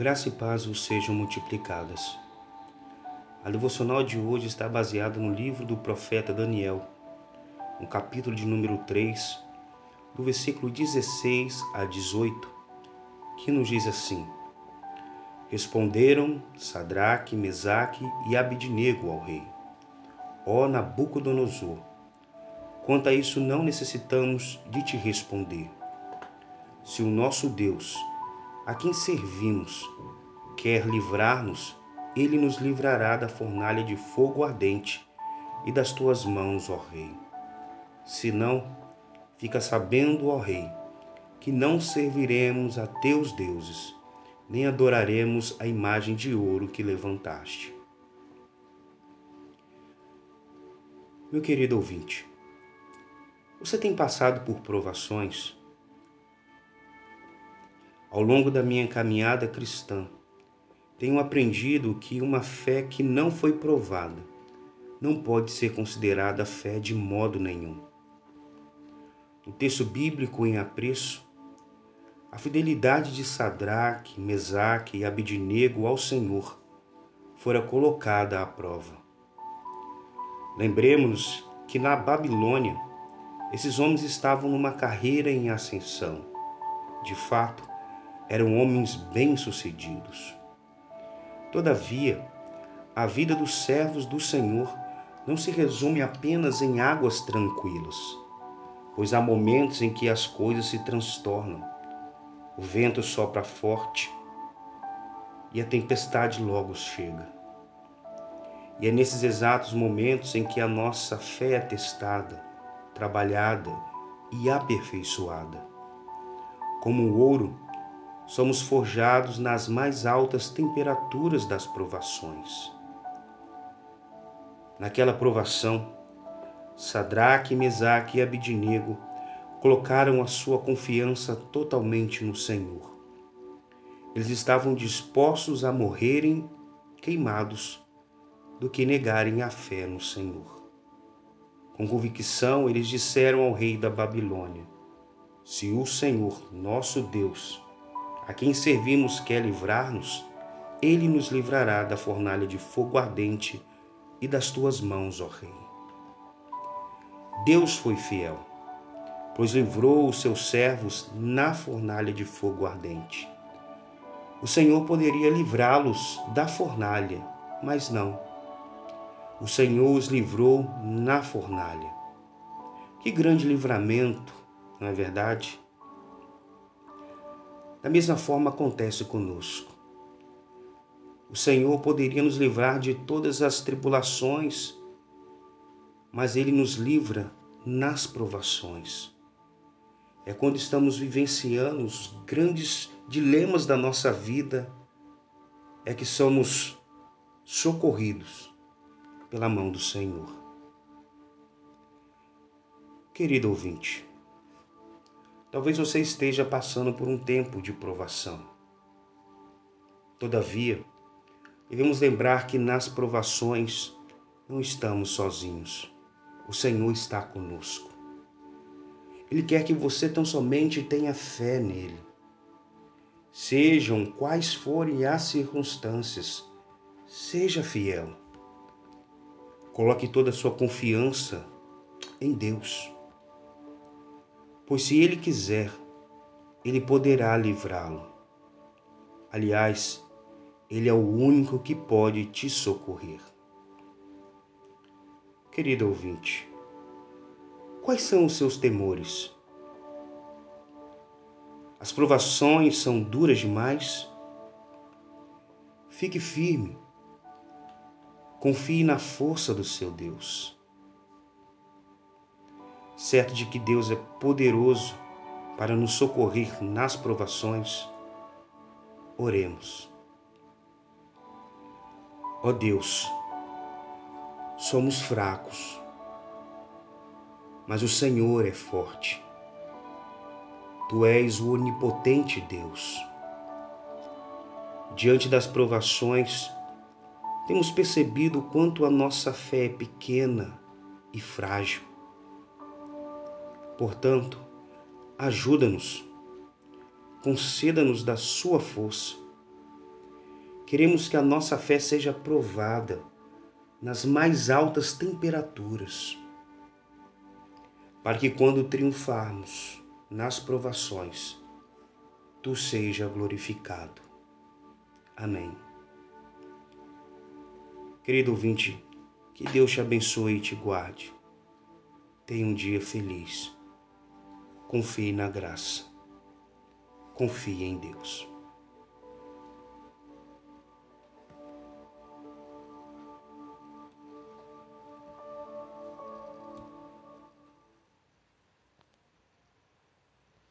Graça e paz vos sejam multiplicadas. A devocional de hoje está baseada no livro do profeta Daniel, no capítulo de número 3, do versículo 16 a 18, que nos diz assim: Responderam Sadraque, Mesaque e Abidnego ao rei: Ó Nabucodonosor, quanto a isso não necessitamos de te responder. Se o nosso Deus, a quem servimos, quer livrar-nos, ele nos livrará da fornalha de fogo ardente e das tuas mãos, ó Rei. Se não, fica sabendo, ó Rei, que não serviremos a teus deuses, nem adoraremos a imagem de ouro que levantaste. Meu querido ouvinte, você tem passado por provações? Ao longo da minha caminhada cristã, tenho aprendido que uma fé que não foi provada não pode ser considerada fé de modo nenhum. No texto bíblico em apreço, a fidelidade de Sadraque, Mesaque e Abidnego ao Senhor fora colocada à prova. Lembremos que na Babilônia, esses homens estavam numa carreira em ascensão. De fato, eram homens bem-sucedidos. Todavia, a vida dos servos do Senhor não se resume apenas em águas tranquilas, pois há momentos em que as coisas se transtornam. O vento sopra forte e a tempestade logo chega. E é nesses exatos momentos em que a nossa fé é testada, trabalhada e aperfeiçoada. Como o ouro somos forjados nas mais altas temperaturas das provações. Naquela provação, Sadraque, Mesaque e Abidnego colocaram a sua confiança totalmente no Senhor. Eles estavam dispostos a morrerem queimados do que negarem a fé no Senhor. Com convicção, eles disseram ao rei da Babilônia: Se o Senhor, nosso Deus, a quem servimos quer livrar-nos, ele nos livrará da fornalha de fogo ardente e das tuas mãos, ó Rei. Deus foi fiel, pois livrou os seus servos na fornalha de fogo ardente. O Senhor poderia livrá-los da fornalha, mas não. O Senhor os livrou na fornalha. Que grande livramento, não é verdade? Da mesma forma acontece conosco. O Senhor poderia nos livrar de todas as tribulações, mas Ele nos livra nas provações. É quando estamos vivenciando os grandes dilemas da nossa vida, é que somos socorridos pela mão do Senhor. Querido ouvinte, Talvez você esteja passando por um tempo de provação. Todavia, devemos lembrar que nas provações não estamos sozinhos. O Senhor está conosco. Ele quer que você tão somente tenha fé nele. Sejam quais forem as circunstâncias, seja fiel. Coloque toda a sua confiança em Deus pois se ele quiser, ele poderá livrá-lo. Aliás, ele é o único que pode te socorrer. Querido ouvinte, quais são os seus temores? As provações são duras demais? Fique firme. Confie na força do seu Deus certo de que Deus é poderoso para nos socorrer nas provações, oremos. Ó Deus, somos fracos, mas o Senhor é forte. Tu és o onipotente Deus. Diante das provações, temos percebido quanto a nossa fé é pequena e frágil. Portanto, ajuda-nos, conceda-nos da sua força, Queremos que a nossa fé seja provada nas mais altas temperaturas, para que quando triunfarmos nas provações, tu seja glorificado. Amém. Querido ouvinte, que Deus te abençoe e te guarde. Tenha um dia feliz. Confie na graça. Confie em Deus.